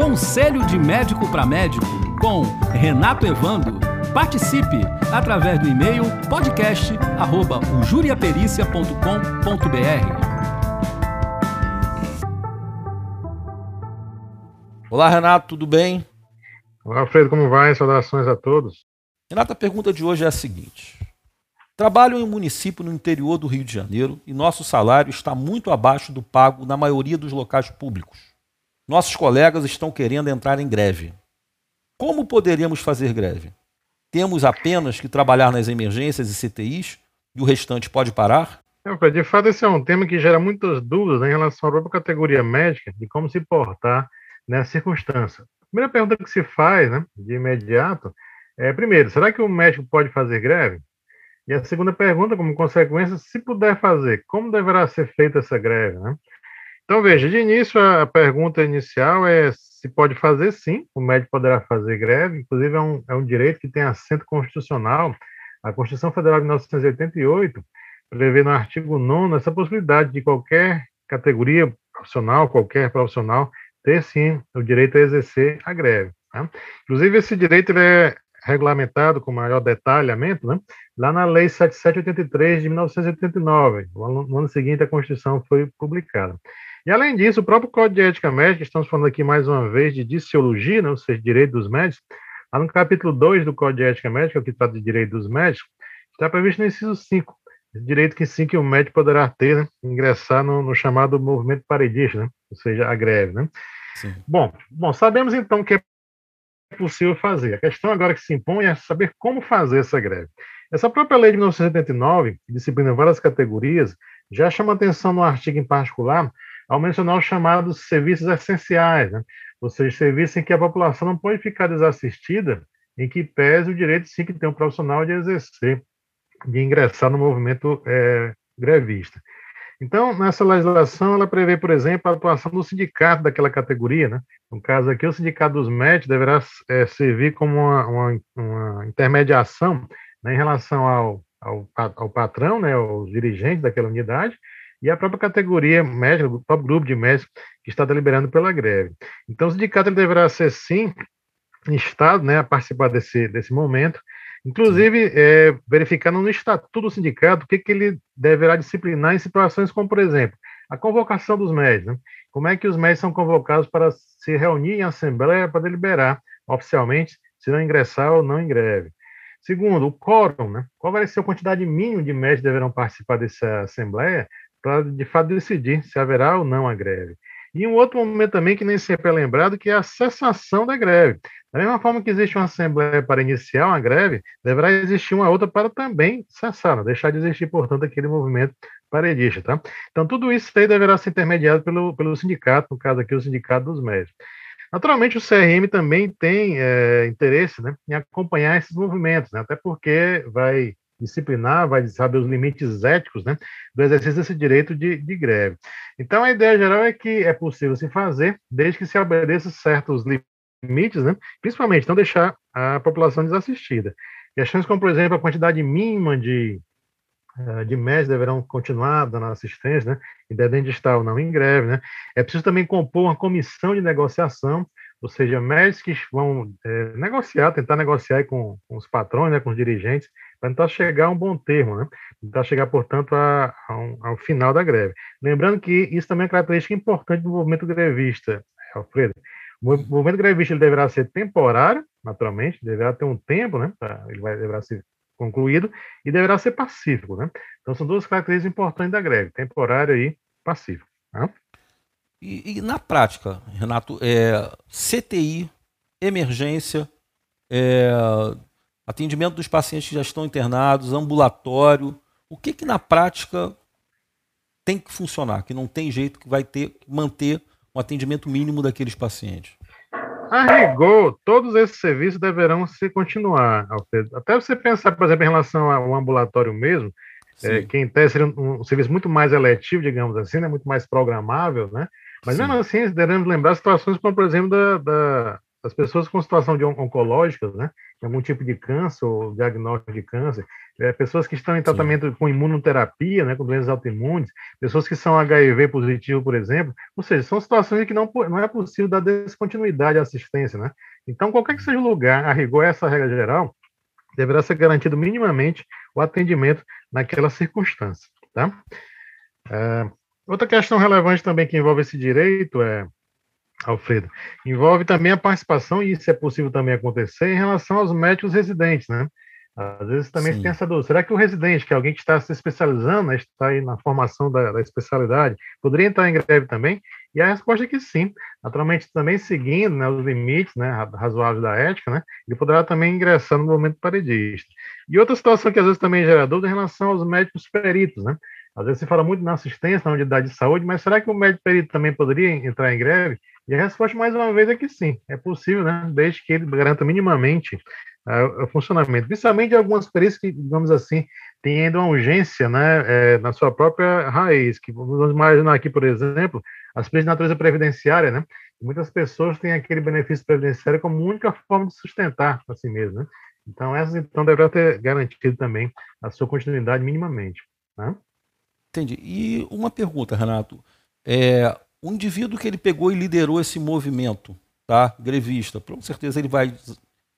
Conselho de Médico para Médico com Renato Evando. Participe através do e-mail podcast@juriapericia.com.br. Olá, Renato, tudo bem? Olá, Alfredo, como vai? Saudações a todos. Renato, a pergunta de hoje é a seguinte: Trabalho em um município no interior do Rio de Janeiro e nosso salário está muito abaixo do pago na maioria dos locais públicos. Nossos colegas estão querendo entrar em greve. Como poderíamos fazer greve? Temos apenas que trabalhar nas emergências e CTIs e o restante pode parar? De fato, esse é um tema que gera muitas dúvidas em relação à própria categoria médica de como se portar nessa circunstância. A primeira pergunta que se faz, né, de imediato, é: primeiro, será que o médico pode fazer greve? E a segunda pergunta, como consequência, se puder fazer, como deverá ser feita essa greve? Né? Então, veja, de início, a pergunta inicial é se pode fazer sim, o médico poderá fazer greve, inclusive é um, é um direito que tem assento constitucional. A Constituição Federal de 1988 prevê no artigo 9 essa possibilidade de qualquer categoria profissional, qualquer profissional, ter sim o direito a exercer a greve. Tá? Inclusive, esse direito é regulamentado com maior detalhamento, né, lá na Lei 7783 de 1989. No ano seguinte, a Constituição foi publicada. E, além disso, o próprio Código de Ética Médica, estamos falando aqui mais uma vez de diciologia, né, ou seja, direito dos médicos, lá no capítulo 2 do Código de Ética Médica, que trata de direito dos médicos, está previsto no inciso 5, direito que sim que o médico poderá ter, né, ingressar no, no, chamado movimento paredista, né, ou seja, a greve. Né? Bom, bom, sabemos então que é possível fazer. A questão agora que se impõe é saber como fazer essa greve. Essa própria lei de 1979, que disciplina várias categorias, já chama atenção no artigo em particular ao mencionar os chamados serviços essenciais, né? ou seja, serviços em que a população não pode ficar desassistida, em que pese o direito sim que tem um profissional de exercer, de ingressar no movimento é, grevista. Então, nessa legislação, ela prevê, por exemplo, a atuação do sindicato daquela categoria, né? No caso aqui, o sindicato dos médicos deverá é, servir como uma, uma, uma intermediação né, em relação ao, ao, ao, patrão, né, aos dirigentes daquela unidade, e a própria categoria médica, o próprio grupo de médicos que está deliberando pela greve. Então, o sindicato deverá ser, sim, instado né, a participar desse, desse momento, Inclusive, é, verificando no estatuto do sindicato o que, que ele deverá disciplinar em situações como, por exemplo, a convocação dos médicos. Né? Como é que os médicos são convocados para se reunir em assembleia para deliberar oficialmente se não ingressar ou não em greve. Segundo, o quórum, né? qual vai ser a quantidade mínima de médicos que deverão participar dessa assembleia para, de fato, decidir se haverá ou não a greve. E um outro momento também que nem sempre é lembrado, que é a cessação da greve. Da mesma forma que existe uma assembleia para iniciar uma greve, deverá existir uma outra para também não deixar de existir, portanto, aquele movimento paredista, tá? Então, tudo isso aí deverá ser intermediado pelo, pelo sindicato, no caso aqui, o Sindicato dos Médicos. Naturalmente, o CRM também tem é, interesse né, em acompanhar esses movimentos, né, até porque vai disciplinar, vai saber os limites éticos né, do exercício desse direito de, de greve. Então, a ideia geral é que é possível se fazer, desde que se obedeça certos limites, né, principalmente não deixar a população desassistida. Questões como, por exemplo, a quantidade mínima de, eh, de médicos deverão continuar dando assistência, né, independente de estar ou não em greve. Né. É preciso também compor uma comissão de negociação ou seja, médicos que vão é, negociar, tentar negociar com, com, os patrões, né, com os dirigentes, tentar chegar a um bom termo, né? tentar chegar, portanto, a, a um, ao final da greve. Lembrando que isso também é uma característica importante do movimento grevista, Alfredo. O movimento grevista ele deverá ser temporário, naturalmente, deverá ter um tempo, né? Ele vai, deverá ser concluído, e deverá ser pacífico. Né? Então, são duas características importantes da greve, temporário e pacífico. Né? E, e, na prática, Renato, é, CTI, emergência, é, atendimento dos pacientes que já estão internados, ambulatório, o que que na prática tem que funcionar, que não tem jeito que vai ter que manter um atendimento mínimo daqueles pacientes? A rigor, todos esses serviços deverão se continuar, Alfredo. Até você pensar, por exemplo, em relação ao ambulatório mesmo, é, que em tese seria um, um, serviço muito mais eletivo, digamos assim, né, muito mais programável, né? Mas Sim. mesmo assim, devemos lembrar situações como, por exemplo, da, da, das pessoas com situação de oncológicas, né? Algum tipo de câncer ou diagnóstico de câncer, é, pessoas que estão em tratamento Sim. com imunoterapia, né, com doenças autoimunes, pessoas que são HIV positivo, por exemplo, ou seja, são situações que não, não é possível dar descontinuidade à assistência, né? Então, qualquer que seja o lugar, a rigor essa regra geral, deverá ser garantido minimamente o atendimento naquela circunstância, tá? É, outra questão relevante também que envolve esse direito é Alfredo, envolve também a participação, e isso é possível também acontecer, em relação aos médicos residentes, né? Às vezes também Sim. tem essa dúvida. Será que o residente, que é alguém que está se especializando, né, está aí na formação da, da, especialidade, poderia entrar em greve também? E a resposta é que sim. Naturalmente, também seguindo né, os limites né, razoáveis da ética, né, ele poderá também ingressar no momento paredista. E outra situação que às vezes também gera dúvida é em relação aos médicos peritos, né? Às vezes se fala muito na assistência, na unidade de saúde, mas será que o médico perito também poderia entrar em greve? E a resposta, mais uma vez, é que sim, é possível, né? Desde que ele garanta minimamente uh, o funcionamento. Principalmente algumas perícias que, digamos assim, têm ainda uma urgência, né? É, na sua própria raiz. Que vamos imaginar aqui, por exemplo, as perícias de natureza previdenciária, né? Muitas pessoas têm aquele benefício previdenciário como única forma de sustentar a si mesmo, né? Então, essas, então, deverão ter garantido também a sua continuidade minimamente, né? Entendi. E uma pergunta, Renato. É, o indivíduo que ele pegou e liderou esse movimento, tá? Grevista, com certeza ele vai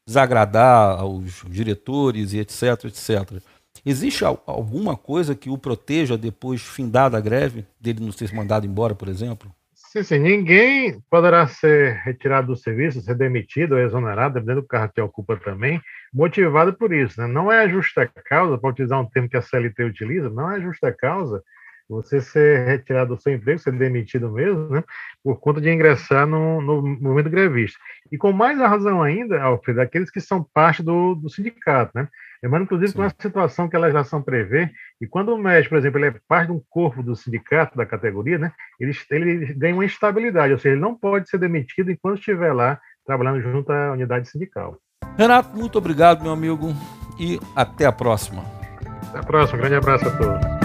desagradar aos diretores e etc, etc. Existe alguma coisa que o proteja depois findada a greve, dele não ser mandado embora, por exemplo? Sim, sim. Ninguém poderá ser retirado do serviço, ser demitido ou exonerado, dependendo do cargo que ocupa também, motivado por isso. Né? Não é justa causa, para utilizar um termo que a CLT utiliza, não é justa causa você ser retirado do seu emprego, ser demitido mesmo, né, por conta de ingressar no, no movimento grevista. E com mais razão ainda, Alfredo, aqueles que são parte do, do sindicato, né? Lembrando, inclusive, Sim. com a situação que a legislação prevê, e quando o médico, por exemplo, ele é parte de um corpo do sindicato, da categoria, né, ele, ele ganha uma instabilidade, ou seja, ele não pode ser demitido enquanto estiver lá trabalhando junto à unidade sindical. Renato, muito obrigado, meu amigo, e até a próxima. Até a próxima, grande abraço a todos.